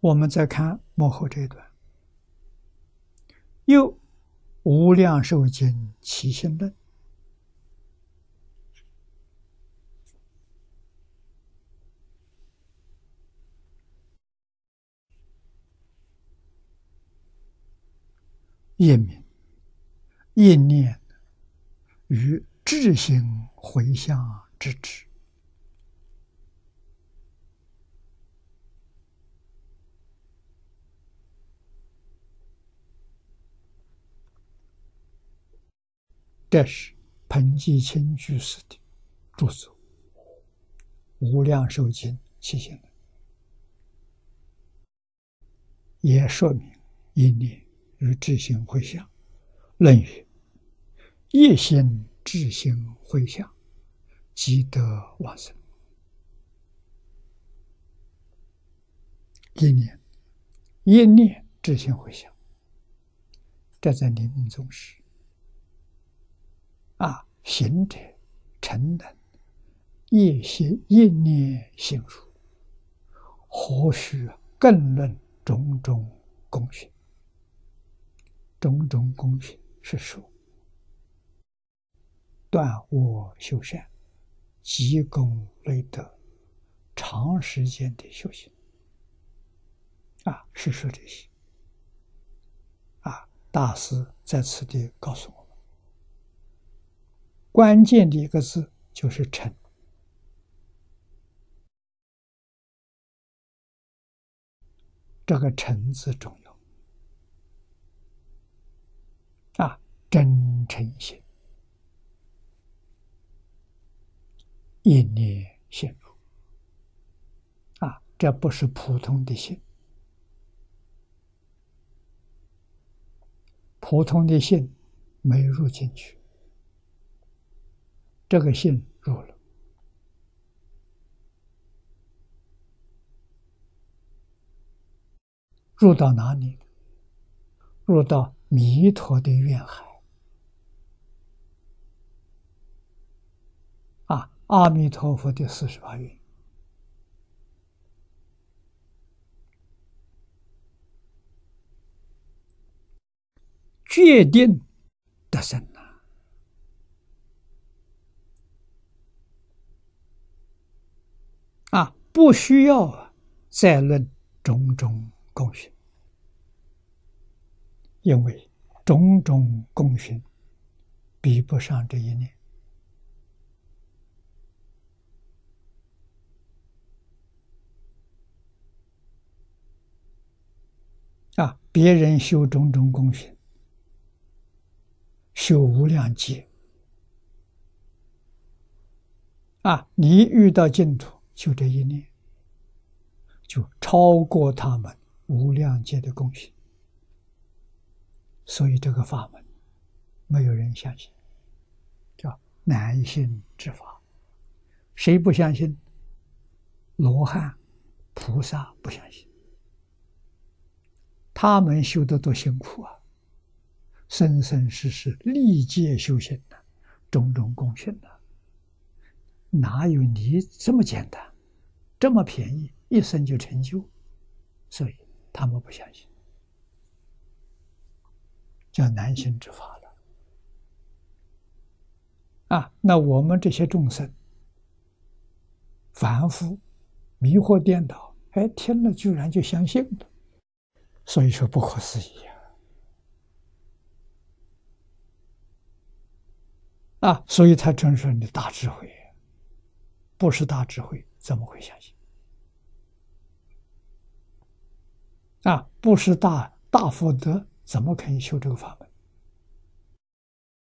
我们再看幕后这一段，又无量寿经起心论，一名一念与智行回向之智。这是彭继清居士的著作《无量寿经》起心论，也说明一念与智行回向。论语：“一心智行回向，即得往生。”一念一念智行回向，这在临命终时。啊，行者成能，业心一念心如，何须更论种种功勋？种种功勋是说断恶修善、积功累德、长时间的修行。啊，是说这些。啊，大师在此地告诉我。关键的一个字就是“诚”，这个“诚”字重要。啊，真诚心，一念陷入啊，这不是普通的心，普通的心没入进去。这个信入了，入到哪里？入到弥陀的愿海啊！阿弥陀佛的四十八愿，决定得生。不需要再论种种功勋，因为种种功勋比不上这一念啊！别人修种种功勋，修无量劫啊！你遇到净土。就这一念，就超过他们无量劫的贡献，所以这个法门没有人相信，叫难信之法。谁不相信？罗汉、菩萨不相信，他们修的多辛苦啊！生生世世历劫修行的种种功勋的。哪有你这么简单，这么便宜，一生就成就？所以他们不相信，叫难行之法了。啊，那我们这些众生，凡夫迷惑颠倒，哎，听了居然就相信了，所以说不可思议呀！啊，所以才真是你的大智慧。不是大智慧，怎么会相信？啊，不是大大福德，怎么可以修这个法门？